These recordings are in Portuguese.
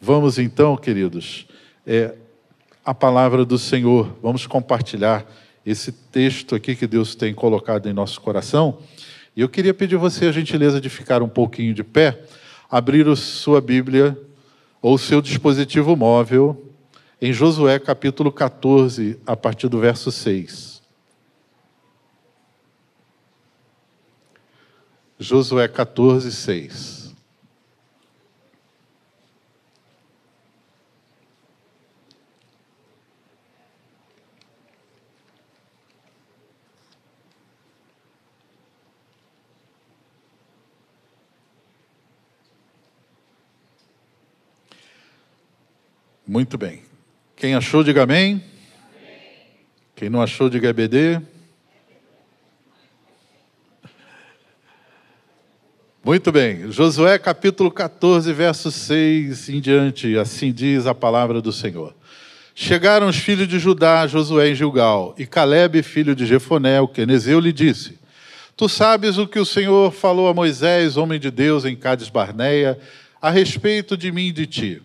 Vamos então, queridos, é, a palavra do Senhor. Vamos compartilhar esse texto aqui que Deus tem colocado em nosso coração. E eu queria pedir a você a gentileza de ficar um pouquinho de pé, abrir a sua Bíblia ou seu dispositivo móvel em Josué capítulo 14, a partir do verso 6. Josué 14, 6. Muito bem. Quem achou, diga amém. amém. Quem não achou, diga EBD. Muito bem. Josué capítulo 14, verso 6 em diante. Assim diz a palavra do Senhor. Chegaram os filhos de Judá, Josué em Gilgal, e Caleb, filho de Jefoné, o quenezeu, lhe disse: Tu sabes o que o Senhor falou a Moisés, homem de Deus, em Cades Barneia, a respeito de mim e de ti.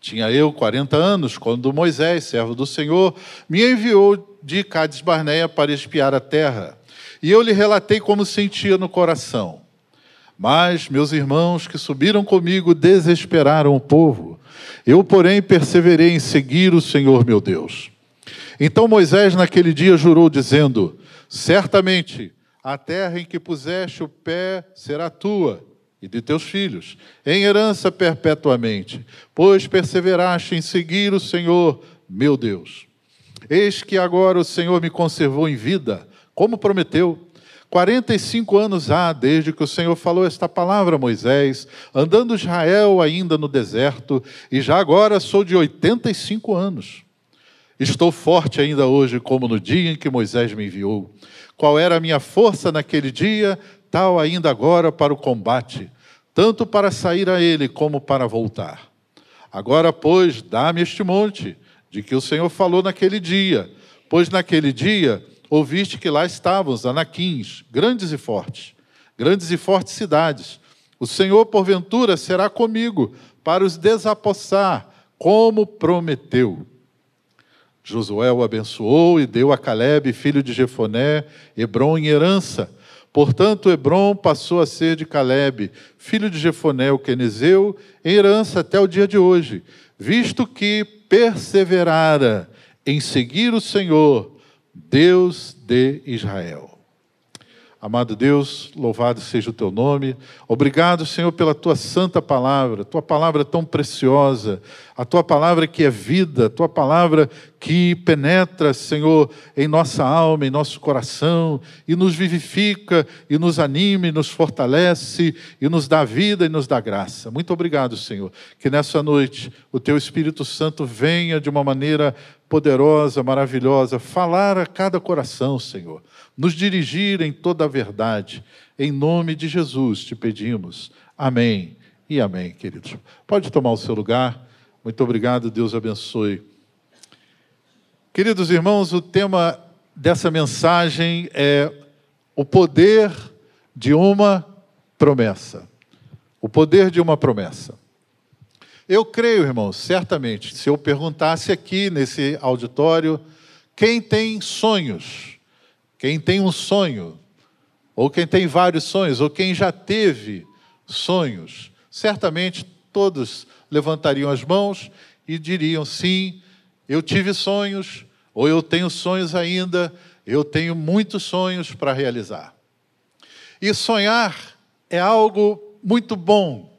Tinha eu 40 anos quando Moisés, servo do Senhor, me enviou de Cades Barneia para espiar a terra. E eu lhe relatei como sentia no coração. Mas meus irmãos que subiram comigo desesperaram o povo. Eu, porém, perseverei em seguir o Senhor meu Deus. Então Moisés, naquele dia, jurou, dizendo: Certamente a terra em que puseste o pé será tua e de teus filhos, em herança perpetuamente, pois perseveraste em seguir o Senhor, meu Deus. Eis que agora o Senhor me conservou em vida, como prometeu. Quarenta e cinco anos há desde que o Senhor falou esta palavra a Moisés, andando Israel ainda no deserto, e já agora sou de oitenta e cinco anos. Estou forte ainda hoje, como no dia em que Moisés me enviou. Qual era a minha força naquele dia, tal ainda agora para o combate, tanto para sair a ele como para voltar. Agora, pois, dá-me este monte, de que o Senhor falou naquele dia, pois naquele dia ouviste que lá estavam os anaquins, grandes e fortes, grandes e fortes cidades. O Senhor, porventura, será comigo para os desapossar, como prometeu. Josué o abençoou e deu a Caleb, filho de Jefoné, Hebron em herança, Portanto, Hebron passou a ser de Caleb, filho de Jefoné, o quenezeu, em herança até o dia de hoje, visto que perseverara em seguir o Senhor, Deus de Israel. Amado Deus, louvado seja o teu nome. Obrigado, Senhor, pela tua santa palavra, tua palavra tão preciosa, a tua palavra que é vida, a tua palavra que penetra, Senhor, em nossa alma, em nosso coração, e nos vivifica, e nos anima, e nos fortalece, e nos dá vida e nos dá graça. Muito obrigado, Senhor, que nessa noite o teu Espírito Santo venha de uma maneira poderosa, maravilhosa, falar a cada coração, Senhor nos dirigir em toda a verdade. Em nome de Jesus te pedimos. Amém e amém, queridos. Pode tomar o seu lugar. Muito obrigado, Deus abençoe. Queridos irmãos, o tema dessa mensagem é o poder de uma promessa. O poder de uma promessa. Eu creio, irmãos, certamente, se eu perguntasse aqui nesse auditório, quem tem sonhos? Quem tem um sonho, ou quem tem vários sonhos, ou quem já teve sonhos, certamente todos levantariam as mãos e diriam: sim, eu tive sonhos, ou eu tenho sonhos ainda, eu tenho muitos sonhos para realizar. E sonhar é algo muito bom,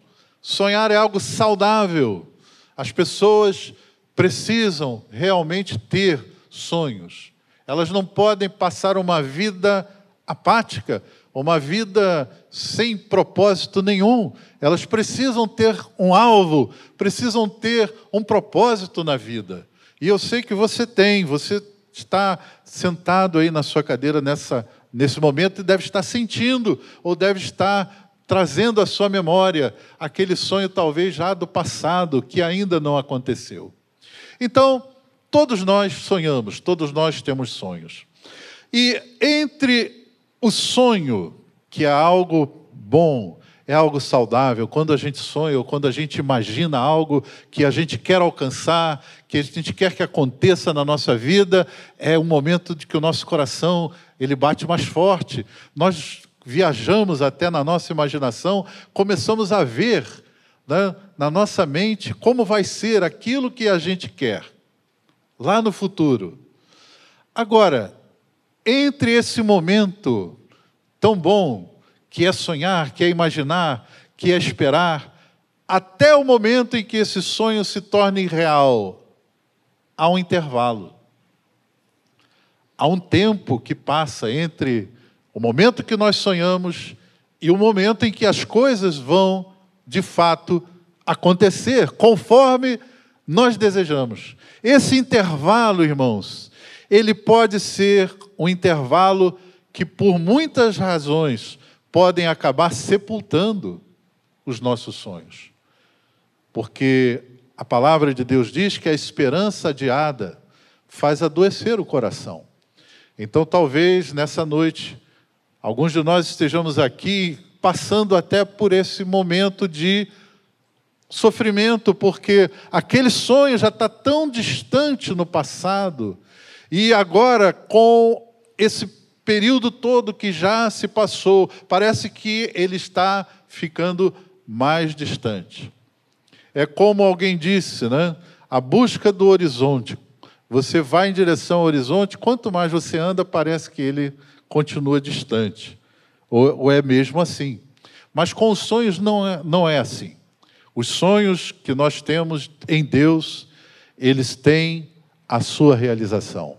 sonhar é algo saudável. As pessoas precisam realmente ter sonhos. Elas não podem passar uma vida apática, uma vida sem propósito nenhum. Elas precisam ter um alvo, precisam ter um propósito na vida. E eu sei que você tem, você está sentado aí na sua cadeira nessa, nesse momento e deve estar sentindo, ou deve estar trazendo à sua memória aquele sonho, talvez já do passado, que ainda não aconteceu. Então, Todos nós sonhamos, todos nós temos sonhos. E entre o sonho, que é algo bom, é algo saudável, quando a gente sonha ou quando a gente imagina algo que a gente quer alcançar, que a gente quer que aconteça na nossa vida, é um momento de que o nosso coração ele bate mais forte. Nós viajamos até na nossa imaginação, começamos a ver né, na nossa mente como vai ser aquilo que a gente quer lá no futuro. Agora, entre esse momento tão bom que é sonhar, que é imaginar, que é esperar, até o momento em que esse sonho se torne real, há um intervalo. Há um tempo que passa entre o momento que nós sonhamos e o momento em que as coisas vão, de fato, acontecer conforme nós desejamos. Esse intervalo, irmãos, ele pode ser um intervalo que, por muitas razões, podem acabar sepultando os nossos sonhos. Porque a palavra de Deus diz que a esperança adiada faz adoecer o coração. Então, talvez nessa noite, alguns de nós estejamos aqui passando até por esse momento de sofrimento, porque aquele sonho já está tão distante no passado, e agora, com esse período todo que já se passou, parece que ele está ficando mais distante. É como alguém disse, né? A busca do horizonte. Você vai em direção ao horizonte, quanto mais você anda, parece que ele continua distante. Ou, ou é mesmo assim. Mas com os sonhos não é, não é assim. Os sonhos que nós temos em Deus, eles têm a sua realização.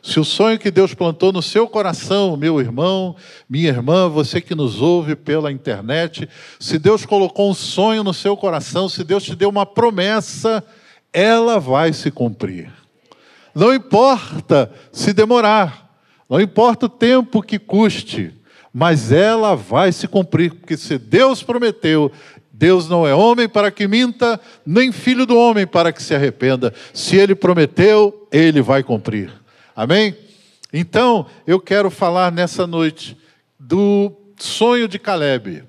Se o sonho que Deus plantou no seu coração, meu irmão, minha irmã, você que nos ouve pela internet, se Deus colocou um sonho no seu coração, se Deus te deu uma promessa, ela vai se cumprir. Não importa se demorar, não importa o tempo que custe, mas ela vai se cumprir, porque se Deus prometeu, Deus não é homem para que minta, nem filho do homem para que se arrependa. Se ele prometeu, ele vai cumprir. Amém? Então, eu quero falar nessa noite do sonho de Caleb.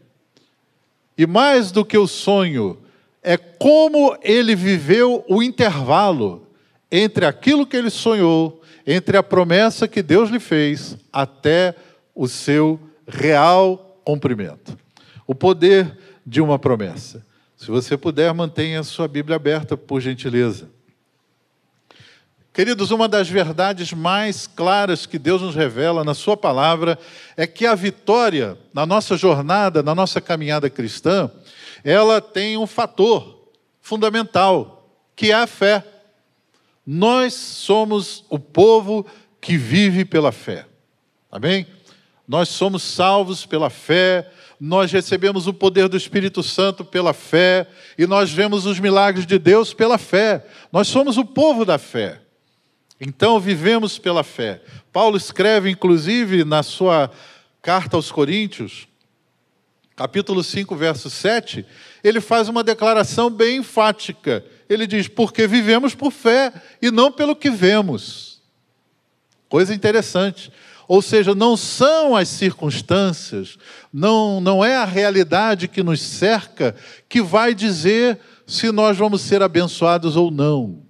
E mais do que o sonho, é como ele viveu o intervalo entre aquilo que ele sonhou, entre a promessa que Deus lhe fez, até o seu real cumprimento. O poder de uma promessa. Se você puder, mantenha a sua Bíblia aberta, por gentileza. Queridos, uma das verdades mais claras que Deus nos revela na Sua palavra é que a vitória na nossa jornada, na nossa caminhada cristã, ela tem um fator fundamental, que é a fé. Nós somos o povo que vive pela fé. Amém? Nós somos salvos pela fé, nós recebemos o poder do Espírito Santo pela fé, e nós vemos os milagres de Deus pela fé. Nós somos o povo da fé. Então vivemos pela fé. Paulo escreve, inclusive, na sua carta aos Coríntios, capítulo 5, verso 7, ele faz uma declaração bem enfática. Ele diz: Porque vivemos por fé e não pelo que vemos. Coisa interessante. Ou seja, não são as circunstâncias, não, não é a realidade que nos cerca que vai dizer se nós vamos ser abençoados ou não.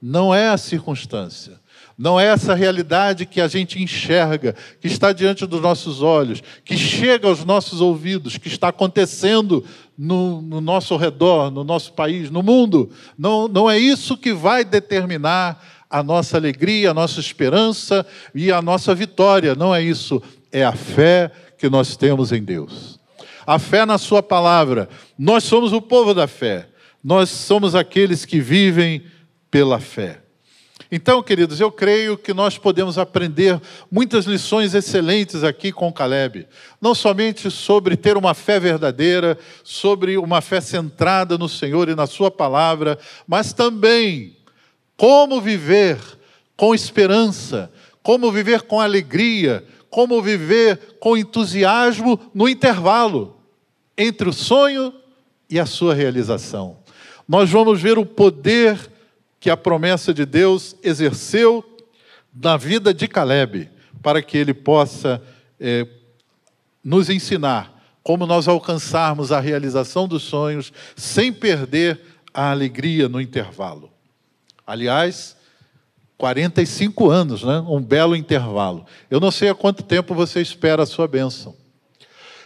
Não é a circunstância. Não é essa realidade que a gente enxerga, que está diante dos nossos olhos, que chega aos nossos ouvidos, que está acontecendo no, no nosso redor, no nosso país, no mundo. Não, não é isso que vai determinar a nossa alegria, a nossa esperança e a nossa vitória. Não é isso. É a fé que nós temos em Deus. A fé na Sua palavra. Nós somos o povo da fé. Nós somos aqueles que vivem pela fé. Então, queridos, eu creio que nós podemos aprender muitas lições excelentes aqui com Caleb. Não somente sobre ter uma fé verdadeira, sobre uma fé centrada no Senhor e na Sua palavra, mas também como viver com esperança, como viver com alegria, como viver com entusiasmo no intervalo entre o sonho e a sua realização. Nós vamos ver o poder que a promessa de Deus exerceu na vida de Caleb, para que ele possa é, nos ensinar como nós alcançarmos a realização dos sonhos sem perder a alegria no intervalo. Aliás, 45 anos, né? um belo intervalo. Eu não sei há quanto tempo você espera a sua bênção.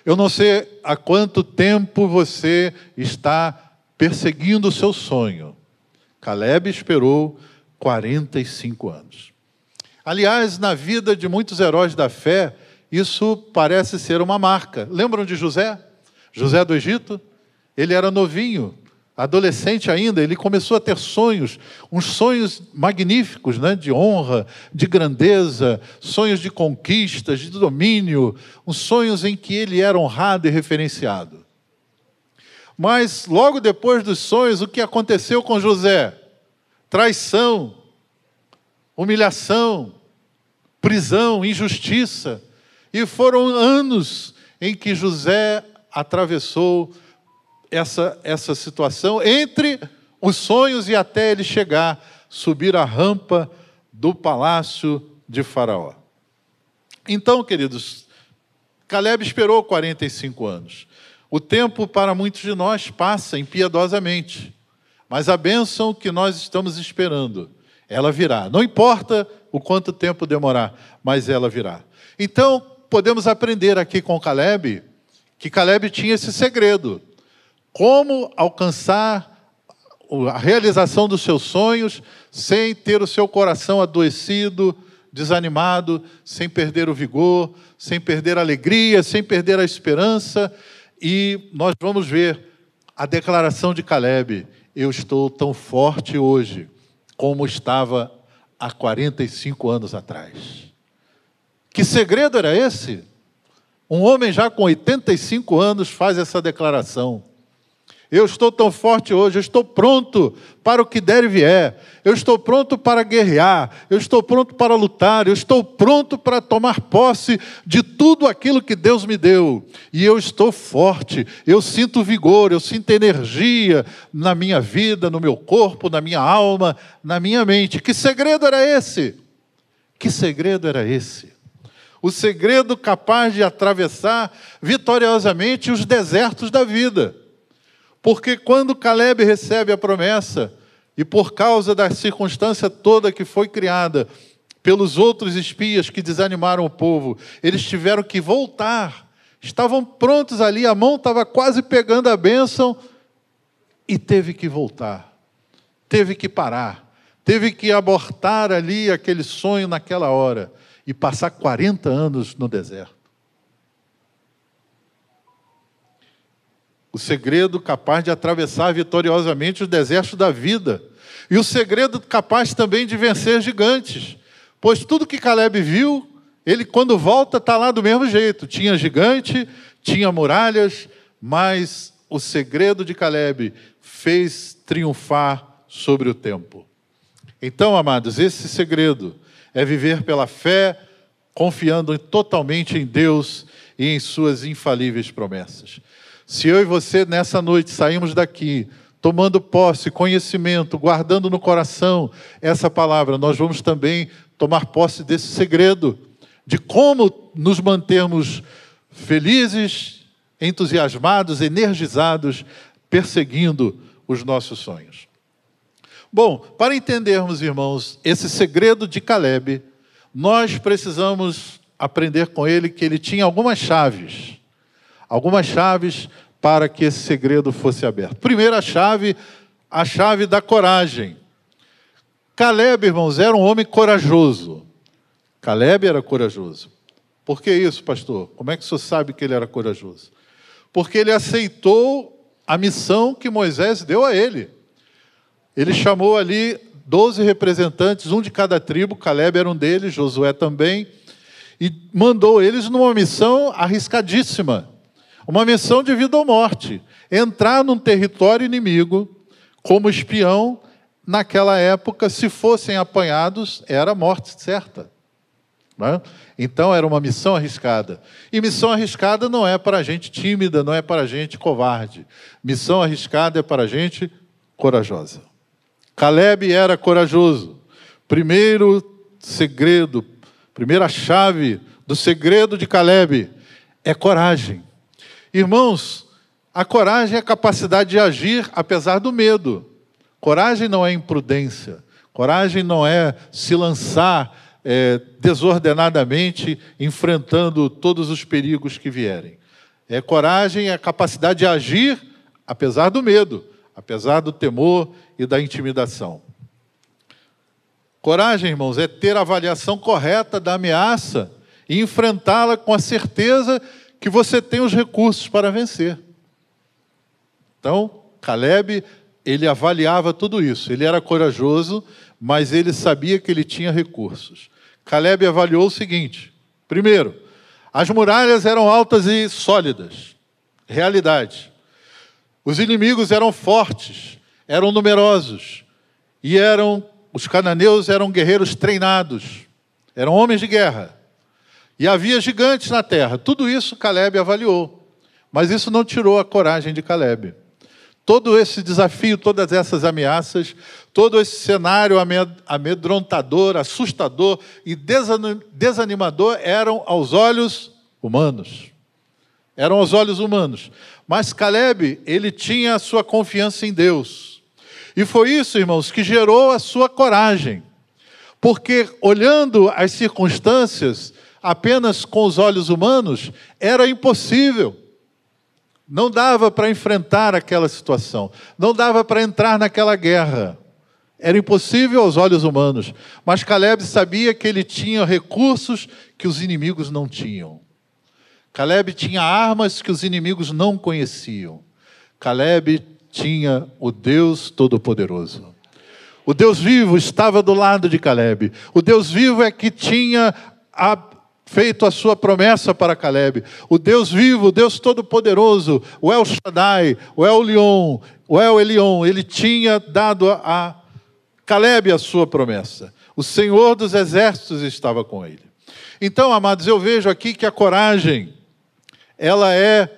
Eu não sei há quanto tempo você está perseguindo o seu sonho. Caleb esperou 45 anos. Aliás, na vida de muitos heróis da fé, isso parece ser uma marca. Lembram de José? José do Egito? Ele era novinho, adolescente ainda, ele começou a ter sonhos, uns sonhos magníficos, né, de honra, de grandeza, sonhos de conquistas, de domínio, uns sonhos em que ele era honrado e referenciado. Mas logo depois dos sonhos, o que aconteceu com José? Traição, humilhação, prisão, injustiça. E foram anos em que José atravessou essa, essa situação entre os sonhos e até ele chegar, subir a rampa do palácio de Faraó. Então, queridos, Caleb esperou 45 anos. O tempo para muitos de nós passa impiedosamente, mas a bênção que nós estamos esperando, ela virá. Não importa o quanto tempo demorar, mas ela virá. Então, podemos aprender aqui com Caleb que Caleb tinha esse segredo como alcançar a realização dos seus sonhos sem ter o seu coração adoecido, desanimado, sem perder o vigor, sem perder a alegria, sem perder a esperança. E nós vamos ver a declaração de Caleb: Eu estou tão forte hoje como estava há 45 anos atrás. Que segredo era esse? Um homem já com 85 anos faz essa declaração. Eu estou tão forte hoje, eu estou pronto para o que der e vier. Eu estou pronto para guerrear, eu estou pronto para lutar, eu estou pronto para tomar posse de tudo aquilo que Deus me deu. E eu estou forte, eu sinto vigor, eu sinto energia na minha vida, no meu corpo, na minha alma, na minha mente. Que segredo era esse? Que segredo era esse? O segredo capaz de atravessar vitoriosamente os desertos da vida. Porque quando Caleb recebe a promessa, e por causa da circunstância toda que foi criada pelos outros espias que desanimaram o povo, eles tiveram que voltar. Estavam prontos ali, a mão estava quase pegando a bênção e teve que voltar. Teve que parar. Teve que abortar ali aquele sonho naquela hora e passar 40 anos no deserto. O segredo capaz de atravessar vitoriosamente os desertos da vida. E o segredo capaz também de vencer gigantes. Pois tudo que Caleb viu, ele quando volta está lá do mesmo jeito. Tinha gigante, tinha muralhas, mas o segredo de Caleb fez triunfar sobre o tempo. Então, amados, esse segredo é viver pela fé, confiando totalmente em Deus e em suas infalíveis promessas. Se eu e você nessa noite saímos daqui tomando posse, conhecimento, guardando no coração essa palavra, nós vamos também tomar posse desse segredo de como nos mantermos felizes, entusiasmados, energizados, perseguindo os nossos sonhos. Bom, para entendermos, irmãos, esse segredo de Caleb, nós precisamos aprender com ele que ele tinha algumas chaves algumas chaves para que esse segredo fosse aberto. Primeira chave, a chave da coragem. Caleb, irmãos, era um homem corajoso. Caleb era corajoso. Por que isso, pastor? Como é que o senhor sabe que ele era corajoso? Porque ele aceitou a missão que Moisés deu a ele. Ele chamou ali doze representantes, um de cada tribo, Caleb era um deles, Josué também, e mandou eles numa missão arriscadíssima. Uma missão de vida ou morte. Entrar num território inimigo como espião, naquela época, se fossem apanhados, era morte certa. É? Então era uma missão arriscada. E missão arriscada não é para gente tímida, não é para gente covarde. Missão arriscada é para gente corajosa. Caleb era corajoso. Primeiro segredo, primeira chave do segredo de Caleb é coragem. Irmãos, a coragem é a capacidade de agir apesar do medo. Coragem não é imprudência. Coragem não é se lançar é, desordenadamente, enfrentando todos os perigos que vierem. É coragem, é a capacidade de agir apesar do medo, apesar do temor e da intimidação. Coragem, irmãos, é ter a avaliação correta da ameaça e enfrentá-la com a certeza que você tem os recursos para vencer. Então, Caleb, ele avaliava tudo isso. Ele era corajoso, mas ele sabia que ele tinha recursos. Caleb avaliou o seguinte: primeiro, as muralhas eram altas e sólidas, realidade. Os inimigos eram fortes, eram numerosos e eram os cananeus eram guerreiros treinados, eram homens de guerra. E havia gigantes na terra. Tudo isso Caleb avaliou. Mas isso não tirou a coragem de Caleb. Todo esse desafio, todas essas ameaças, todo esse cenário amedrontador, assustador e desanimador eram aos olhos humanos. Eram aos olhos humanos. Mas Caleb, ele tinha a sua confiança em Deus. E foi isso, irmãos, que gerou a sua coragem. Porque olhando as circunstâncias apenas com os olhos humanos, era impossível. Não dava para enfrentar aquela situação, não dava para entrar naquela guerra. Era impossível aos olhos humanos, mas Caleb sabia que ele tinha recursos que os inimigos não tinham. Caleb tinha armas que os inimigos não conheciam. Caleb tinha o Deus Todo-Poderoso. O Deus vivo estava do lado de Caleb. O Deus vivo é que tinha a feito a sua promessa para Caleb. O Deus vivo, o Deus todo-poderoso, o El Shaddai, o El Leon, o El Elion, ele tinha dado a Caleb a sua promessa. O Senhor dos exércitos estava com ele. Então, amados, eu vejo aqui que a coragem, ela é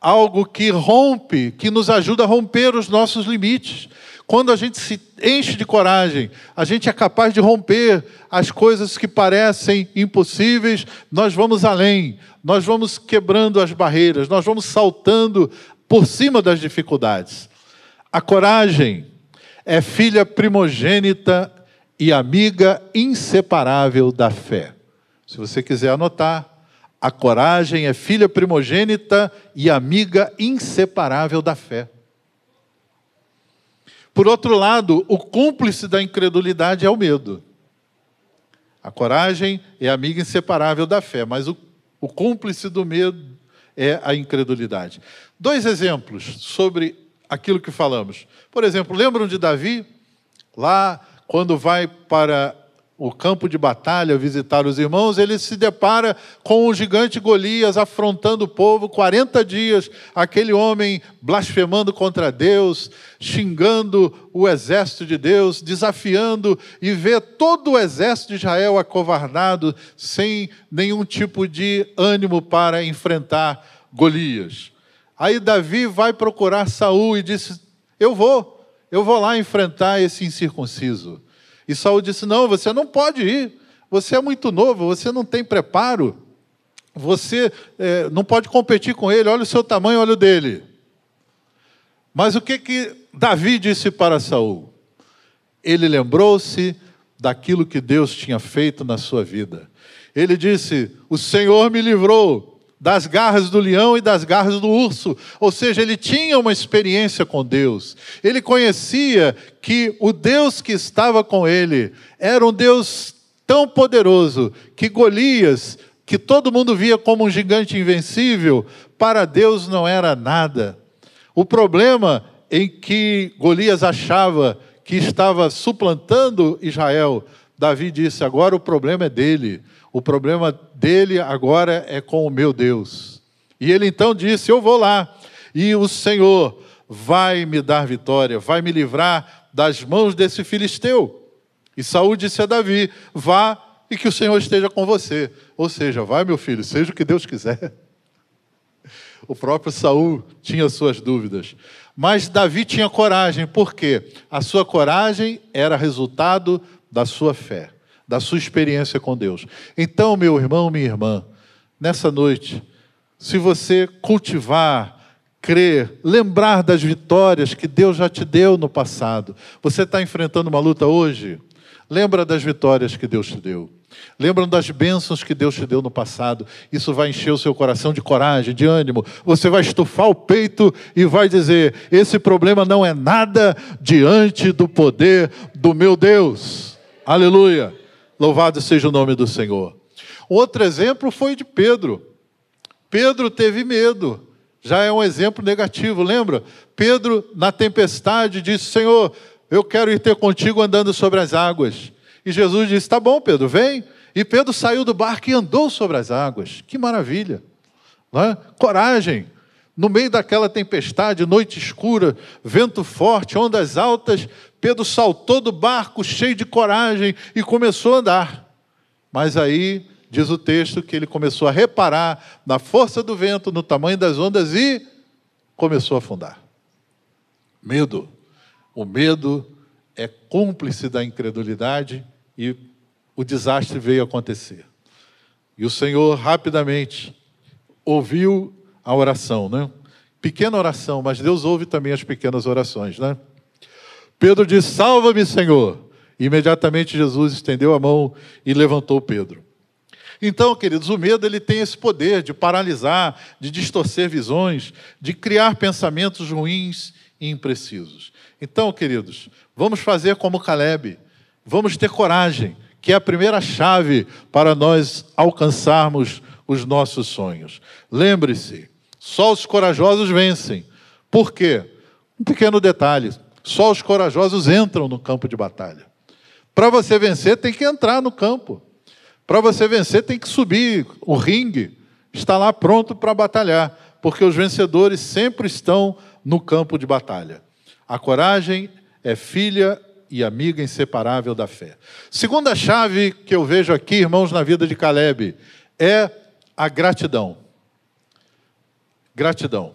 algo que rompe, que nos ajuda a romper os nossos limites. Quando a gente se enche de coragem, a gente é capaz de romper as coisas que parecem impossíveis, nós vamos além, nós vamos quebrando as barreiras, nós vamos saltando por cima das dificuldades. A coragem é filha primogênita e amiga inseparável da fé. Se você quiser anotar, a coragem é filha primogênita e amiga inseparável da fé. Por outro lado, o cúmplice da incredulidade é o medo. A coragem é amiga inseparável da fé, mas o, o cúmplice do medo é a incredulidade. Dois exemplos sobre aquilo que falamos. Por exemplo, lembram de Davi? Lá, quando vai para o campo de batalha, visitar os irmãos, ele se depara com o gigante Golias afrontando o povo 40 dias, aquele homem blasfemando contra Deus, xingando o exército de Deus, desafiando e vê todo o exército de Israel acovardado, sem nenhum tipo de ânimo para enfrentar Golias. Aí Davi vai procurar Saul e disse: "Eu vou, eu vou lá enfrentar esse incircunciso". E Saul disse: Não, você não pode ir. Você é muito novo, você não tem preparo. Você é, não pode competir com ele. Olha o seu tamanho, olha o dele. Mas o que que Davi disse para Saul? Ele lembrou-se daquilo que Deus tinha feito na sua vida. Ele disse: O Senhor me livrou das garras do leão e das garras do urso. Ou seja, ele tinha uma experiência com Deus. Ele conhecia que o Deus que estava com ele era um Deus tão poderoso que Golias, que todo mundo via como um gigante invencível, para Deus não era nada. O problema em que Golias achava que estava suplantando Israel, Davi disse: agora o problema é dele. O problema dele agora é com o meu Deus. E ele então disse: Eu vou lá, e o Senhor vai me dar vitória, vai me livrar das mãos desse filisteu. E Saul disse a Davi: Vá e que o Senhor esteja com você. Ou seja, vai, meu filho, seja o que Deus quiser. O próprio Saul tinha suas dúvidas. Mas Davi tinha coragem, por quê? A sua coragem era resultado da sua fé da sua experiência com Deus. Então, meu irmão, minha irmã, nessa noite, se você cultivar, crer, lembrar das vitórias que Deus já te deu no passado. Você está enfrentando uma luta hoje? Lembra das vitórias que Deus te deu. Lembram das bênçãos que Deus te deu no passado. Isso vai encher o seu coração de coragem, de ânimo. Você vai estufar o peito e vai dizer: esse problema não é nada diante do poder do meu Deus. Aleluia. Louvado seja o nome do Senhor. Outro exemplo foi de Pedro. Pedro teve medo. Já é um exemplo negativo, lembra? Pedro, na tempestade, disse: Senhor, eu quero ir ter contigo andando sobre as águas. E Jesus disse: Tá bom, Pedro, vem. E Pedro saiu do barco e andou sobre as águas. Que maravilha! É? Coragem. No meio daquela tempestade, noite escura, vento forte, ondas altas, Pedro saltou do barco cheio de coragem e começou a andar. Mas aí, diz o texto, que ele começou a reparar na força do vento, no tamanho das ondas e começou a afundar. Medo. O medo é cúmplice da incredulidade e o desastre veio acontecer. E o Senhor rapidamente ouviu a oração, né? Pequena oração, mas Deus ouve também as pequenas orações, né? Pedro disse: Salva-me, Senhor. Imediatamente Jesus estendeu a mão e levantou Pedro. Então, queridos, o medo ele tem esse poder de paralisar, de distorcer visões, de criar pensamentos ruins e imprecisos. Então, queridos, vamos fazer como Caleb, vamos ter coragem, que é a primeira chave para nós alcançarmos os nossos sonhos. Lembre-se, só os corajosos vencem. Por quê? Um pequeno detalhe: só os corajosos entram no campo de batalha. Para você vencer, tem que entrar no campo. Para você vencer, tem que subir o ringue, está lá pronto para batalhar, porque os vencedores sempre estão no campo de batalha. A coragem é filha e amiga inseparável da fé. Segunda chave que eu vejo aqui, irmãos, na vida de Caleb, é a gratidão. Gratidão.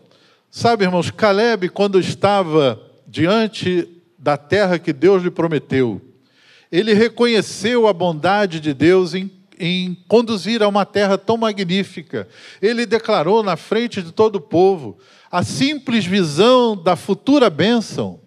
Sabe, irmãos, Caleb, quando estava diante da terra que Deus lhe prometeu, ele reconheceu a bondade de Deus em, em conduzir a uma terra tão magnífica. Ele declarou na frente de todo o povo a simples visão da futura bênção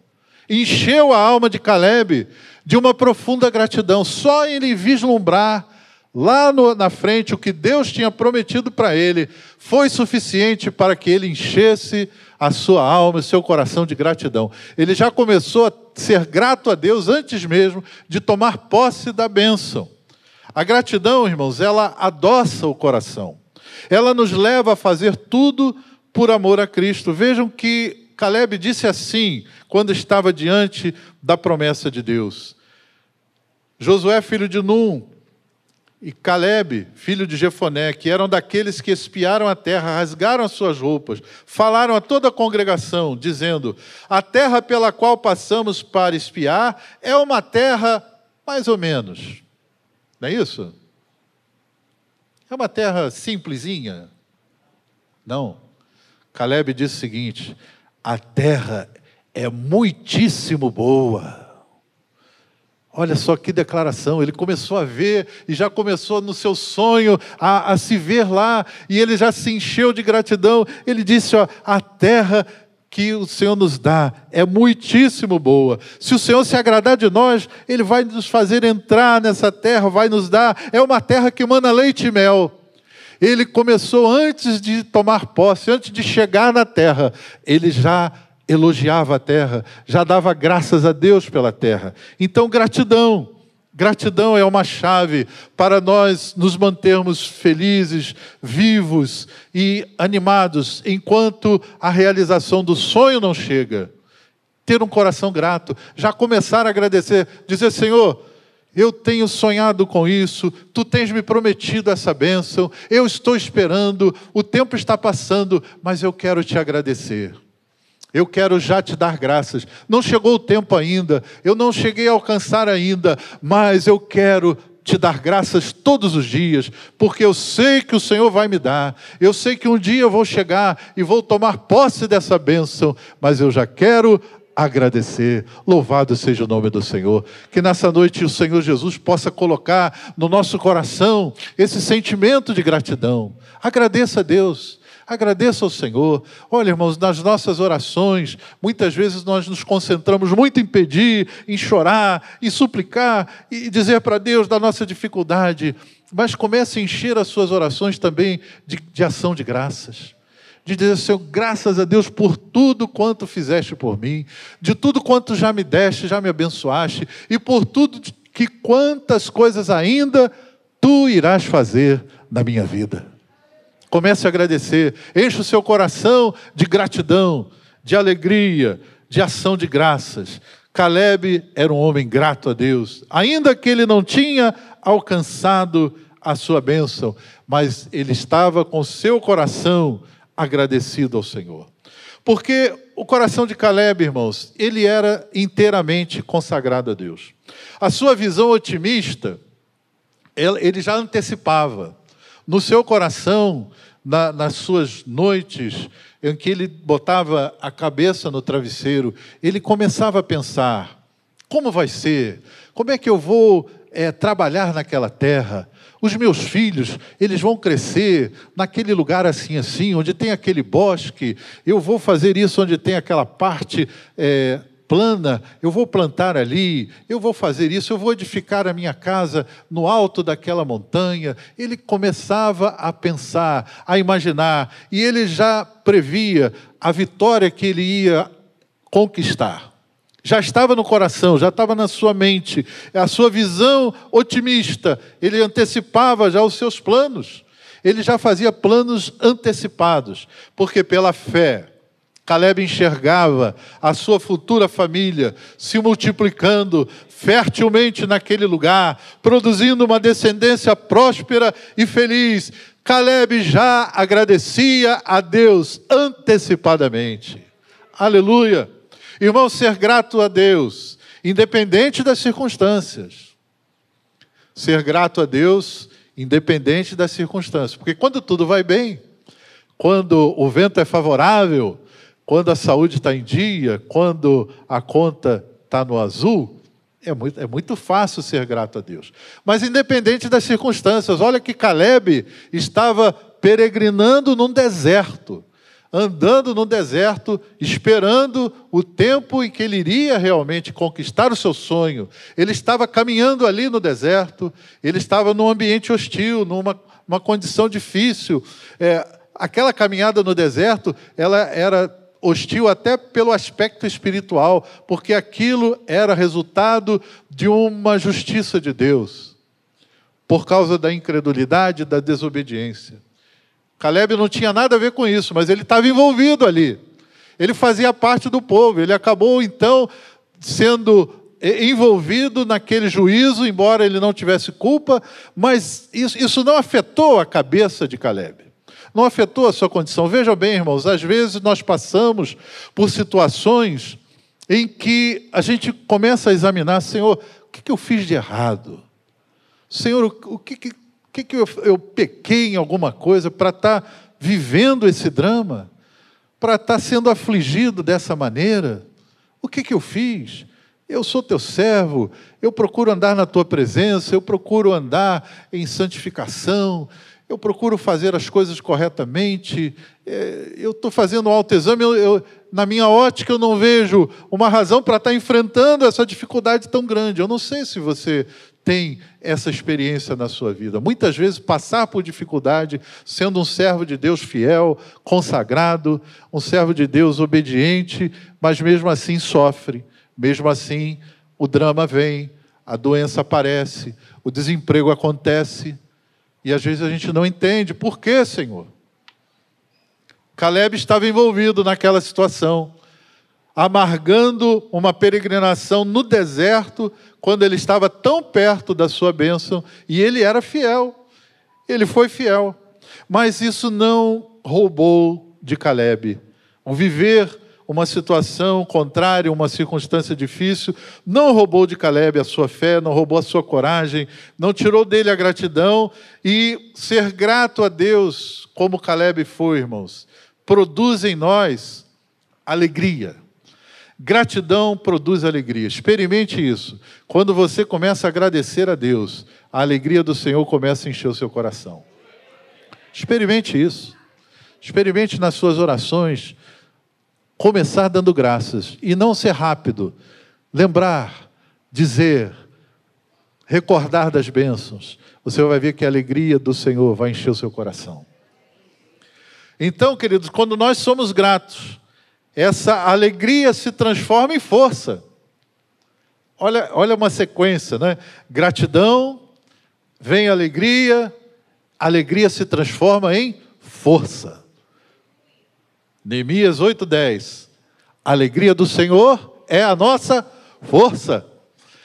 encheu a alma de Caleb de uma profunda gratidão. Só ele vislumbrar lá no, na frente o que Deus tinha prometido para ele foi suficiente para que ele enchesse a sua alma e seu coração de gratidão. Ele já começou a ser grato a Deus antes mesmo de tomar posse da bênção. A gratidão, irmãos, ela adoça o coração. Ela nos leva a fazer tudo por amor a Cristo. Vejam que Caleb disse assim, quando estava diante da promessa de Deus. Josué, filho de Num, e Caleb, filho de Jefoné, que eram daqueles que espiaram a terra, rasgaram as suas roupas, falaram a toda a congregação, dizendo: A terra pela qual passamos para espiar é uma terra mais ou menos. Não é isso? É uma terra simplesinha? Não. Caleb disse o seguinte: a terra é muitíssimo boa. Olha só que declaração, ele começou a ver e já começou no seu sonho a, a, se ver lá, e ele já se encheu de gratidão. Ele disse: ó, a terra que o Senhor nos dá é muitíssimo boa. Se o Senhor se agradar de nós, Ele vai nos fazer entrar nessa terra, vai nos dar. É uma terra que manda leite e mel. Ele começou antes de tomar posse, antes de chegar na terra, ele já elogiava a terra, já dava graças a Deus pela terra. Então, gratidão. Gratidão é uma chave para nós nos mantermos felizes, vivos e animados enquanto a realização do sonho não chega. Ter um coração grato, já começar a agradecer, dizer: Senhor, eu tenho sonhado com isso, tu tens me prometido essa bênção, eu estou esperando, o tempo está passando, mas eu quero te agradecer. Eu quero já te dar graças. Não chegou o tempo ainda, eu não cheguei a alcançar ainda, mas eu quero te dar graças todos os dias, porque eu sei que o Senhor vai me dar, eu sei que um dia eu vou chegar e vou tomar posse dessa bênção, mas eu já quero agradecer. Louvado seja o nome do Senhor. Que nessa noite o Senhor Jesus possa colocar no nosso coração esse sentimento de gratidão. Agradeça a Deus. Agradeça ao Senhor. Olha, irmãos, nas nossas orações, muitas vezes nós nos concentramos muito em pedir, em chorar, em suplicar e dizer para Deus da nossa dificuldade. Mas comece a encher as suas orações também de, de ação de graças de dizer, Senhor, graças a Deus por tudo quanto fizeste por mim, de tudo quanto já me deste, já me abençoaste, e por tudo que quantas coisas ainda tu irás fazer na minha vida. Comece a agradecer, enche o seu coração de gratidão, de alegria, de ação de graças. Caleb era um homem grato a Deus, ainda que ele não tinha alcançado a sua bênção, mas ele estava com seu coração agradecido ao Senhor. Porque o coração de Caleb, irmãos, ele era inteiramente consagrado a Deus. A sua visão otimista, ele já antecipava. No seu coração, na, nas suas noites, em que ele botava a cabeça no travesseiro, ele começava a pensar: como vai ser? Como é que eu vou é, trabalhar naquela terra? Os meus filhos, eles vão crescer naquele lugar assim, assim, onde tem aquele bosque. Eu vou fazer isso onde tem aquela parte é, plana. Eu vou plantar ali. Eu vou fazer isso. Eu vou edificar a minha casa no alto daquela montanha. Ele começava a pensar, a imaginar, e ele já previa a vitória que ele ia conquistar já estava no coração, já estava na sua mente, a sua visão otimista, ele antecipava já os seus planos, ele já fazia planos antecipados, porque pela fé, Caleb enxergava a sua futura família se multiplicando fertilmente naquele lugar, produzindo uma descendência próspera e feliz. Caleb já agradecia a Deus antecipadamente. Aleluia! Irmão, ser grato a Deus, independente das circunstâncias. Ser grato a Deus, independente das circunstâncias. Porque quando tudo vai bem, quando o vento é favorável, quando a saúde está em dia, quando a conta está no azul, é muito, é muito fácil ser grato a Deus. Mas independente das circunstâncias, olha que Caleb estava peregrinando num deserto andando no deserto, esperando o tempo em que ele iria realmente conquistar o seu sonho. Ele estava caminhando ali no deserto, ele estava num ambiente hostil, numa uma condição difícil. É, aquela caminhada no deserto, ela era hostil até pelo aspecto espiritual, porque aquilo era resultado de uma justiça de Deus, por causa da incredulidade, da desobediência. Caleb não tinha nada a ver com isso, mas ele estava envolvido ali. Ele fazia parte do povo. Ele acabou, então, sendo eh, envolvido naquele juízo, embora ele não tivesse culpa, mas isso, isso não afetou a cabeça de Caleb. Não afetou a sua condição. Veja bem, irmãos, às vezes nós passamos por situações em que a gente começa a examinar, Senhor, o que, eu fiz de errado? Senhor, o que, que que, que eu, eu pequei em alguma coisa para estar tá vivendo esse drama? Para estar tá sendo afligido dessa maneira? O que, que eu fiz? Eu sou teu servo, eu procuro andar na tua presença, eu procuro andar em santificação, eu procuro fazer as coisas corretamente, é, eu estou fazendo um autoexame, eu, eu, na minha ótica eu não vejo uma razão para estar tá enfrentando essa dificuldade tão grande. Eu não sei se você tem essa experiência na sua vida. Muitas vezes passar por dificuldade, sendo um servo de Deus fiel, consagrado, um servo de Deus obediente, mas mesmo assim sofre, mesmo assim o drama vem, a doença aparece, o desemprego acontece, e às vezes a gente não entende por que, Senhor. Caleb estava envolvido naquela situação amargando uma peregrinação no deserto, quando ele estava tão perto da sua bênção, e ele era fiel, ele foi fiel. Mas isso não roubou de Caleb. O viver uma situação contrária, uma circunstância difícil, não roubou de Caleb a sua fé, não roubou a sua coragem, não tirou dele a gratidão e ser grato a Deus, como Caleb foi, irmãos, produz em nós alegria. Gratidão produz alegria. Experimente isso. Quando você começa a agradecer a Deus, a alegria do Senhor começa a encher o seu coração. Experimente isso. Experimente nas suas orações começar dando graças e não ser rápido. Lembrar, dizer, recordar das bênçãos. Você vai ver que a alegria do Senhor vai encher o seu coração. Então, queridos, quando nós somos gratos, essa alegria se transforma em força. Olha, olha uma sequência, né? Gratidão, vem alegria, alegria se transforma em força. Neemias 8:10. A alegria do Senhor é a nossa força.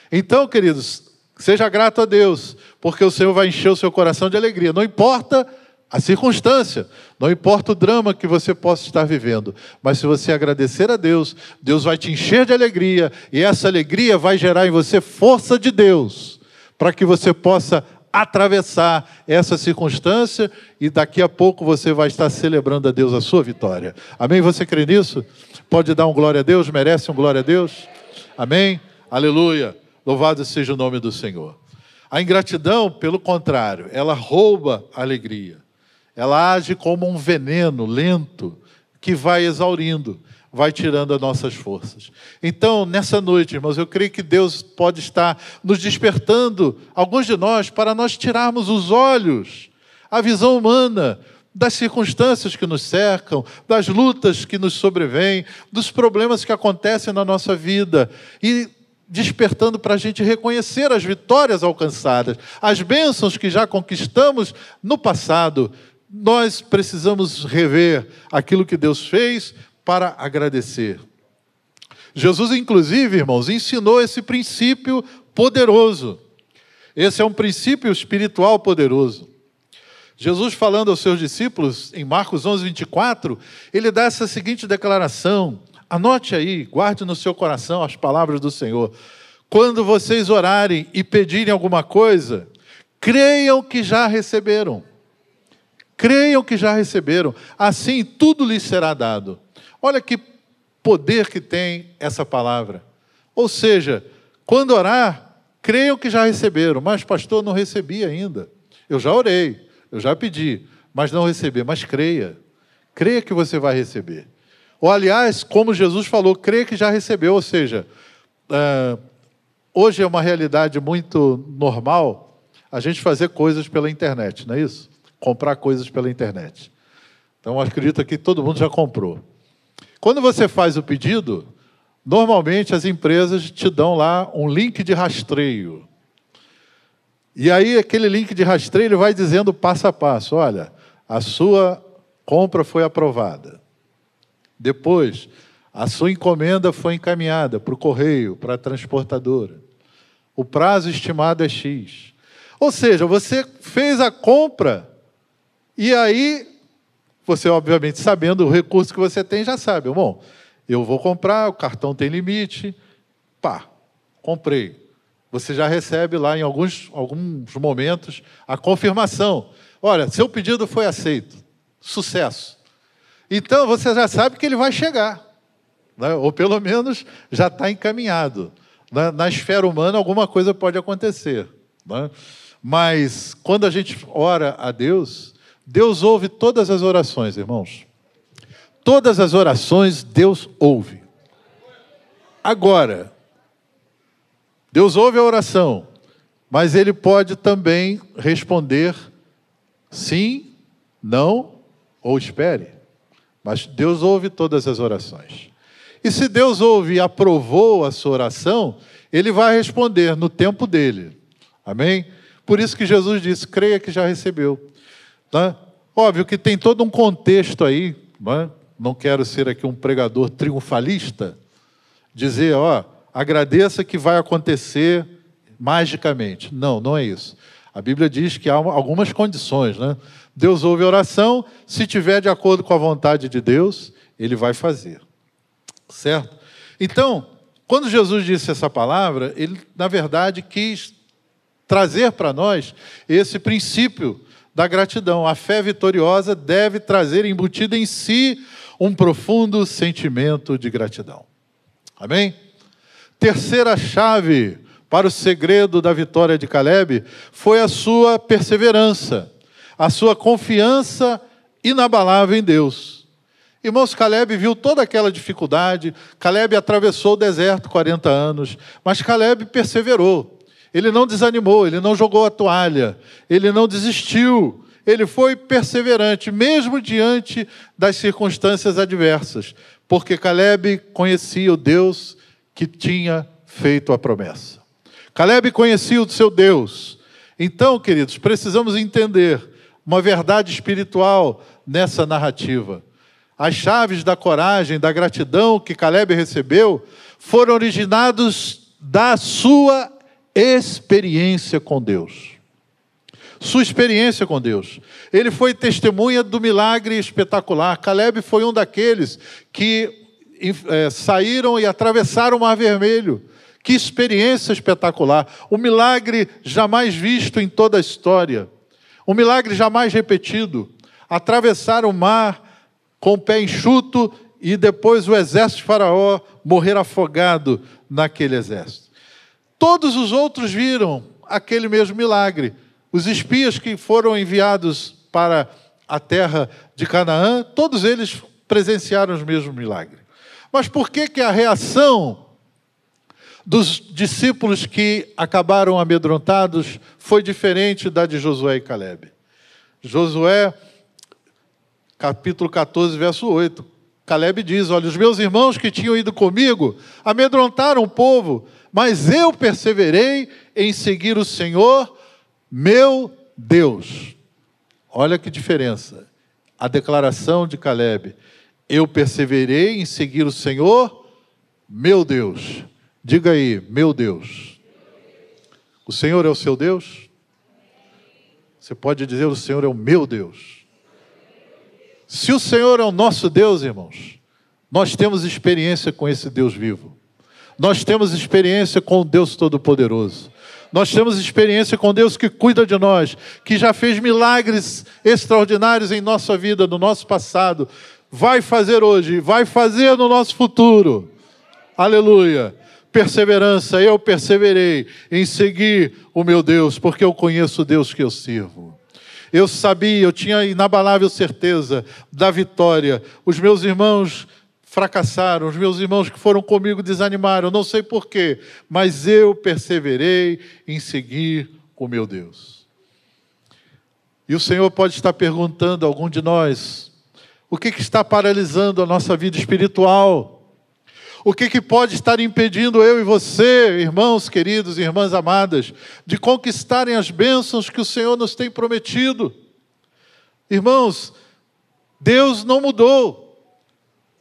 Então, queridos, seja grato a Deus, porque o Senhor vai encher o seu coração de alegria. Não importa a circunstância, não importa o drama que você possa estar vivendo, mas se você agradecer a Deus, Deus vai te encher de alegria e essa alegria vai gerar em você força de Deus, para que você possa atravessar essa circunstância e daqui a pouco você vai estar celebrando a Deus a sua vitória. Amém? Você crê nisso? Pode dar um glória a Deus? Merece um glória a Deus? Amém? Aleluia. Louvado seja o nome do Senhor. A ingratidão, pelo contrário, ela rouba a alegria. Ela age como um veneno lento que vai exaurindo vai tirando as nossas forças. Então, nessa noite, irmãos, eu creio que Deus pode estar nos despertando, alguns de nós, para nós tirarmos os olhos, a visão humana, das circunstâncias que nos cercam, das lutas que nos sobrevêm, dos problemas que acontecem na nossa vida e despertando para a gente reconhecer as vitórias alcançadas, as bênçãos que já conquistamos no passado. Nós precisamos rever aquilo que Deus fez, para agradecer. Jesus, inclusive, irmãos, ensinou esse princípio poderoso. Esse é um princípio espiritual poderoso. Jesus, falando aos seus discípulos, em Marcos 11, 24, ele dá essa seguinte declaração. Anote aí, guarde no seu coração as palavras do Senhor. Quando vocês orarem e pedirem alguma coisa, creiam que já receberam. Creiam que já receberam. Assim tudo lhes será dado. Olha que poder que tem essa palavra. Ou seja, quando orar, creiam que já receberam, mas pastor, não recebi ainda. Eu já orei, eu já pedi, mas não recebi. Mas creia, creia que você vai receber. Ou aliás, como Jesus falou, creia que já recebeu. Ou seja, uh, hoje é uma realidade muito normal a gente fazer coisas pela internet, não é isso? Comprar coisas pela internet. Então, acredito que todo mundo já comprou. Quando você faz o pedido, normalmente as empresas te dão lá um link de rastreio. E aí aquele link de rastreio vai dizendo passo a passo, olha, a sua compra foi aprovada. Depois, a sua encomenda foi encaminhada para o correio, para a transportadora. O prazo estimado é X. Ou seja, você fez a compra e aí você, obviamente, sabendo o recurso que você tem, já sabe. Bom, eu vou comprar, o cartão tem limite. Pá, comprei. Você já recebe lá em alguns, alguns momentos a confirmação. Olha, seu pedido foi aceito. Sucesso. Então você já sabe que ele vai chegar. Né? Ou pelo menos já está encaminhado. Na, na, esfera humana, alguma coisa pode acontecer. Né? Mas quando a gente ora a Deus, Deus ouve todas as orações, irmãos. Todas as orações Deus ouve. Agora, Deus ouve a oração, mas Ele pode também responder sim, não ou espere. Mas Deus ouve todas as orações. E se Deus ouve e aprovou a sua oração, Ele vai responder no tempo dele. Amém? Por isso que Jesus disse: creia que já recebeu. Tá? Óbvio que tem todo um contexto aí, não, é? não quero ser aqui um pregador triunfalista, dizer, ó, agradeça que vai acontecer magicamente. Não, não é isso. A Bíblia diz que há algumas condições, né? Deus ouve a oração, se tiver de acordo com a vontade de Deus, ele vai fazer. Certo? Então, quando Jesus disse essa palavra, ele, na verdade, quis trazer para nós esse princípio da gratidão. A fé vitoriosa deve trazer embutida em si um profundo sentimento de gratidão. Amém? Terceira chave para o segredo da vitória de Caleb foi a sua perseverança, a sua confiança inabalável em Deus. Irmãos, Caleb viu toda aquela dificuldade, Caleb atravessou o deserto 40 anos, mas Caleb perseverou. Ele não desanimou, ele não jogou a toalha, ele não desistiu, ele foi perseverante, mesmo diante das circunstâncias adversas, porque Caleb conhecia o Deus que tinha feito a promessa. Caleb conhecia o seu Deus. Então, queridos, precisamos entender uma verdade espiritual nessa narrativa. As chaves da coragem, da gratidão que Caleb recebeu foram originados da sua experiência com Deus. Sua experiência com Deus. Ele foi testemunha do milagre espetacular. Caleb foi um daqueles que é, saíram e atravessaram o Mar Vermelho. Que experiência espetacular! Um milagre jamais visto em toda a história. Um milagre jamais repetido. Atravessar o mar com o pé enxuto e depois o exército de Faraó morrer afogado naquele exército. Todos os outros viram aquele mesmo milagre. Os espias que foram enviados para a terra de Canaã, todos eles presenciaram os mesmos milagres. Mas por que, que a reação dos discípulos que acabaram amedrontados foi diferente da de Josué e Caleb? Josué, capítulo 14, verso 8. Caleb diz: Olha, os meus irmãos que tinham ido comigo amedrontaram o povo, mas eu perseverei em seguir o Senhor, meu Deus. Olha que diferença. A declaração de Caleb: Eu perseverei em seguir o Senhor, meu Deus. Diga aí, meu Deus. O Senhor é o seu Deus? Você pode dizer: O Senhor é o meu Deus. Se o Senhor é o nosso Deus, irmãos, nós temos experiência com esse Deus vivo. Nós temos experiência com Deus Todo-Poderoso. Nós temos experiência com Deus que cuida de nós, que já fez milagres extraordinários em nossa vida, no nosso passado. Vai fazer hoje, vai fazer no nosso futuro. Aleluia. Perseverança, eu perseverei em seguir o meu Deus, porque eu conheço o Deus que eu sirvo. Eu sabia, eu tinha inabalável certeza da vitória. Os meus irmãos fracassaram, os meus irmãos que foram comigo desanimaram, não sei porquê, mas eu perseverei em seguir o meu Deus. E o Senhor pode estar perguntando a algum de nós: o que, que está paralisando a nossa vida espiritual? O que, que pode estar impedindo eu e você, irmãos queridos, irmãs amadas, de conquistarem as bênçãos que o Senhor nos tem prometido? Irmãos, Deus não mudou.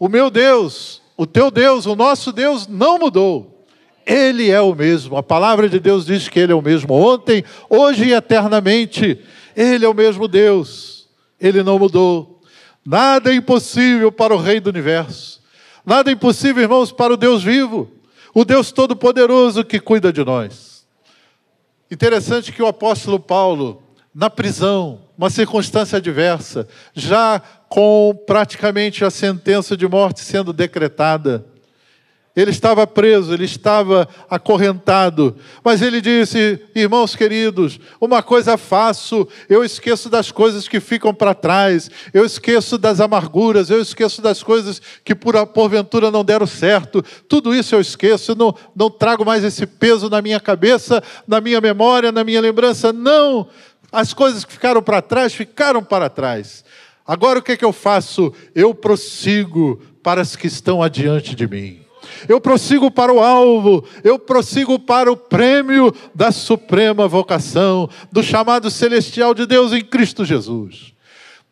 O meu Deus, o teu Deus, o nosso Deus não mudou. Ele é o mesmo. A palavra de Deus diz que Ele é o mesmo ontem, hoje e eternamente. Ele é o mesmo Deus. Ele não mudou. Nada é impossível para o Rei do universo. Nada é impossível, irmãos, para o Deus vivo. O Deus Todo-Poderoso que cuida de nós. Interessante que o apóstolo Paulo, na prisão, uma circunstância adversa, já com praticamente a sentença de morte sendo decretada. Ele estava preso, ele estava acorrentado, mas ele disse: Irmãos queridos, uma coisa faço, eu esqueço das coisas que ficam para trás, eu esqueço das amarguras, eu esqueço das coisas que por porventura não deram certo, tudo isso eu esqueço, não, não trago mais esse peso na minha cabeça, na minha memória, na minha lembrança, não, as coisas que ficaram para trás, ficaram para trás. Agora o que, é que eu faço? Eu prossigo para as que estão adiante de mim. Eu prossigo para o alvo, eu prossigo para o prêmio da suprema vocação, do chamado celestial de Deus em Cristo Jesus.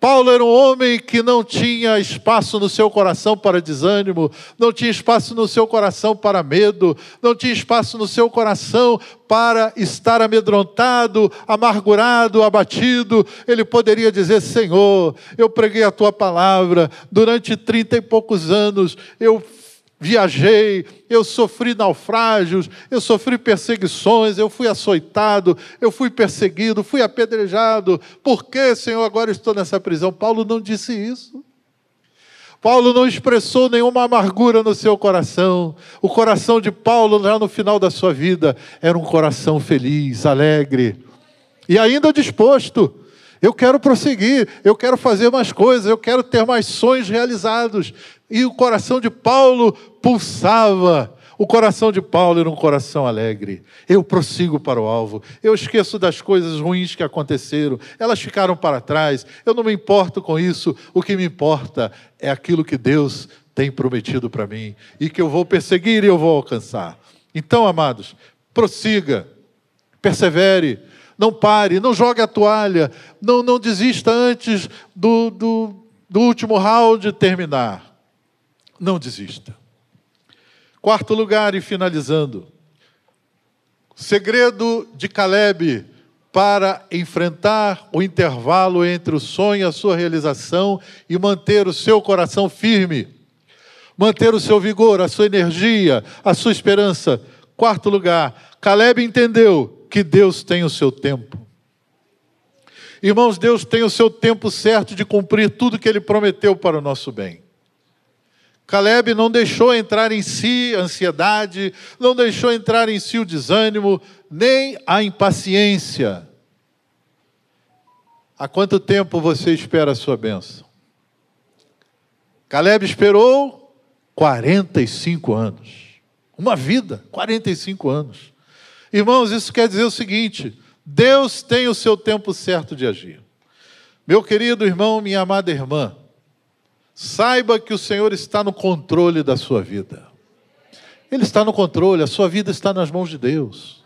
Paulo era um homem que não tinha espaço no seu coração para desânimo, não tinha espaço no seu coração para medo, não tinha espaço no seu coração para estar amedrontado, amargurado, abatido. Ele poderia dizer: Senhor, eu preguei a tua palavra durante trinta e poucos anos, eu viajei, eu sofri naufrágios, eu sofri perseguições, eu fui açoitado, eu fui perseguido, fui apedrejado. Por que, Senhor, agora estou nessa prisão? Paulo não disse isso. Paulo não expressou nenhuma amargura no seu coração. O coração de Paulo, já no final da sua vida, era um coração feliz, alegre e ainda disposto Eu quero prosseguir, eu quero fazer mais coisas, eu quero ter mais sonhos realizados. E o coração de Paulo pulsava. O coração de Paulo era um coração alegre. Eu prossigo para o alvo. Eu esqueço das coisas ruins que aconteceram. Elas ficaram para trás. Eu não me importo com isso. O que me importa é aquilo que Deus tem prometido para mim e que eu vou perseguir e eu vou alcançar. Então, amados, prossiga, persevere, não pare, não jogue a toalha, não, não desista antes do, do, do último round terminar. Não desista. Quarto lugar, e finalizando, segredo de Caleb para enfrentar o intervalo entre o sonho e a sua realização e manter o seu coração firme, manter o seu vigor, a sua energia, a sua esperança. Quarto lugar, Caleb entendeu que Deus tem o seu tempo. Irmãos, Deus tem o seu tempo certo de cumprir tudo que ele prometeu para o nosso bem. Caleb não deixou entrar em si a ansiedade, não deixou entrar em si o desânimo, nem a impaciência. Há quanto tempo você espera a sua bênção? Caleb esperou 45 anos. Uma vida, 45 anos. Irmãos, isso quer dizer o seguinte: Deus tem o seu tempo certo de agir. Meu querido irmão, minha amada irmã, saiba que o Senhor está no controle da sua vida. Ele está no controle, a sua vida está nas mãos de Deus.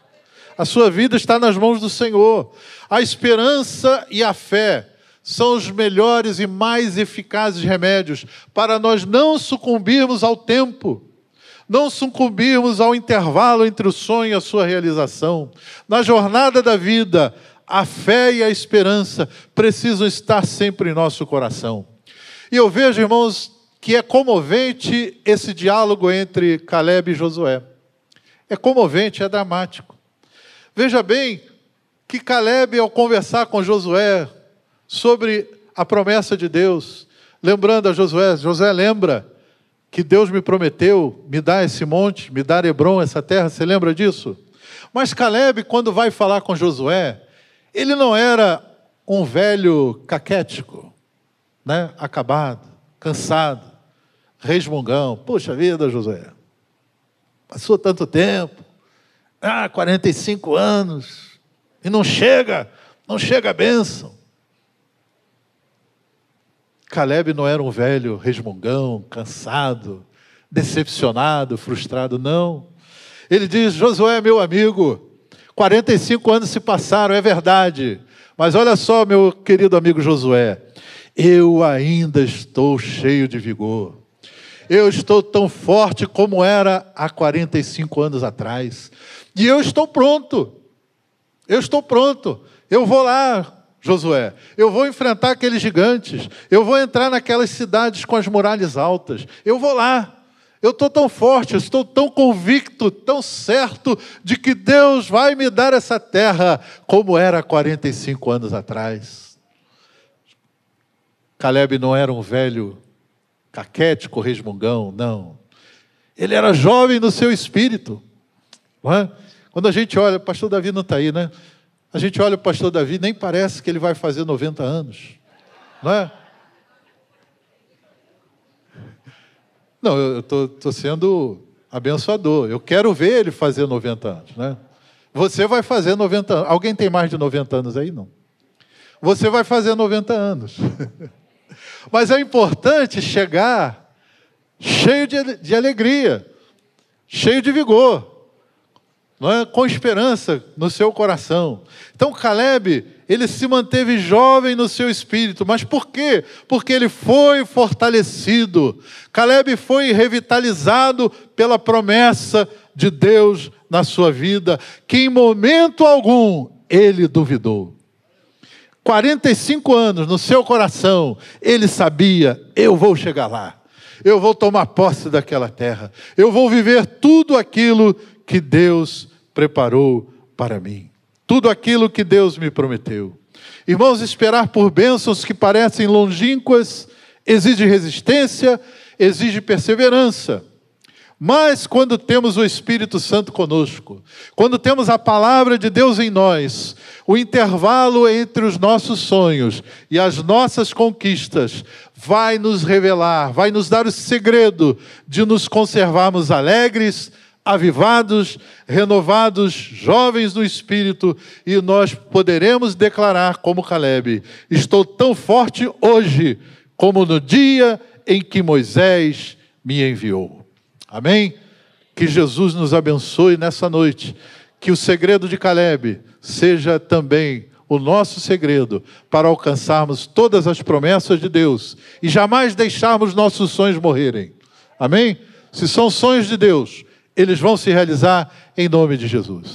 A sua vida está nas mãos do Senhor. A esperança e a fé são os melhores e mais eficazes remédios para nós não sucumbirmos ao tempo não sucumbirmos ao intervalo entre o sonho e a sua realização. Na jornada da vida, a fé e a esperança precisam estar sempre em nosso coração. E eu vejo, irmãos, que é comovente esse diálogo entre Caleb e Josué. É comovente, é dramático. Veja bem que Caleb, ao conversar com Josué sobre a promessa de Deus, lembrando a Josué, Josué lembra que Deus me prometeu me dar esse monte, me dar Hebron, essa terra, você lembra disso? Mas Caleb, quando vai falar com Josué, ele não era um velho caquético, né? acabado, cansado, resmungão. Puxa vida, Josué, passou tanto tempo, ah, 45 anos, e não chega, não chega a bênção. Caleb não era um velho resmungão, cansado, decepcionado, frustrado, não. Ele diz: Josué meu amigo, 45 anos se passaram, é verdade. Mas olha só, meu querido amigo Josué, eu ainda estou cheio de vigor. Eu estou tão forte como era há 45 anos atrás. E eu estou pronto. Eu estou pronto. Eu vou lá Josué, eu vou enfrentar aqueles gigantes, eu vou entrar naquelas cidades com as muralhas altas, eu vou lá. Eu estou tão forte, eu estou tão convicto, tão certo de que Deus vai me dar essa terra como era 45 anos atrás. Caleb não era um velho caquético, resmungão, não. Ele era jovem no seu espírito. É? Quando a gente olha, o pastor Davi não está aí, né? A gente olha o pastor Davi, nem parece que ele vai fazer 90 anos. Não é? Não, eu estou sendo abençoador. Eu quero ver ele fazer 90 anos. Né? Você vai fazer 90 anos. Alguém tem mais de 90 anos aí? Não. Você vai fazer 90 anos. Mas é importante chegar cheio de, de alegria, cheio de vigor não é? com esperança no seu coração. Então Caleb, ele se manteve jovem no seu espírito, mas por quê? Porque ele foi fortalecido. Caleb foi revitalizado pela promessa de Deus na sua vida, que em momento algum ele duvidou. 45 anos no seu coração, ele sabia: eu vou chegar lá, eu vou tomar posse daquela terra, eu vou viver tudo aquilo que Deus preparou para mim. Tudo aquilo que Deus me prometeu. Irmãos, esperar por bênçãos que parecem longínquas exige resistência, exige perseverança. Mas quando temos o Espírito Santo conosco, quando temos a palavra de Deus em nós, O intervalo entre os nossos sonhos e as nossas conquistas vai nos revelar, vai nos dar o segredo de nos conservarmos alegres, avivados, renovados, jovens no espírito, e nós poderemos declarar, como Caleb: Estou tão forte hoje como no dia em que Moisés me enviou. Amém? Que Jesus nos abençoe nessa noite. Que o segredo de Caleb seja também o nosso segredo para alcançarmos todas as promessas de Deus e jamais deixarmos nossos sonhos morrerem. Amém? Se são sonhos de Deus, eles vão se realizar em nome de Jesus.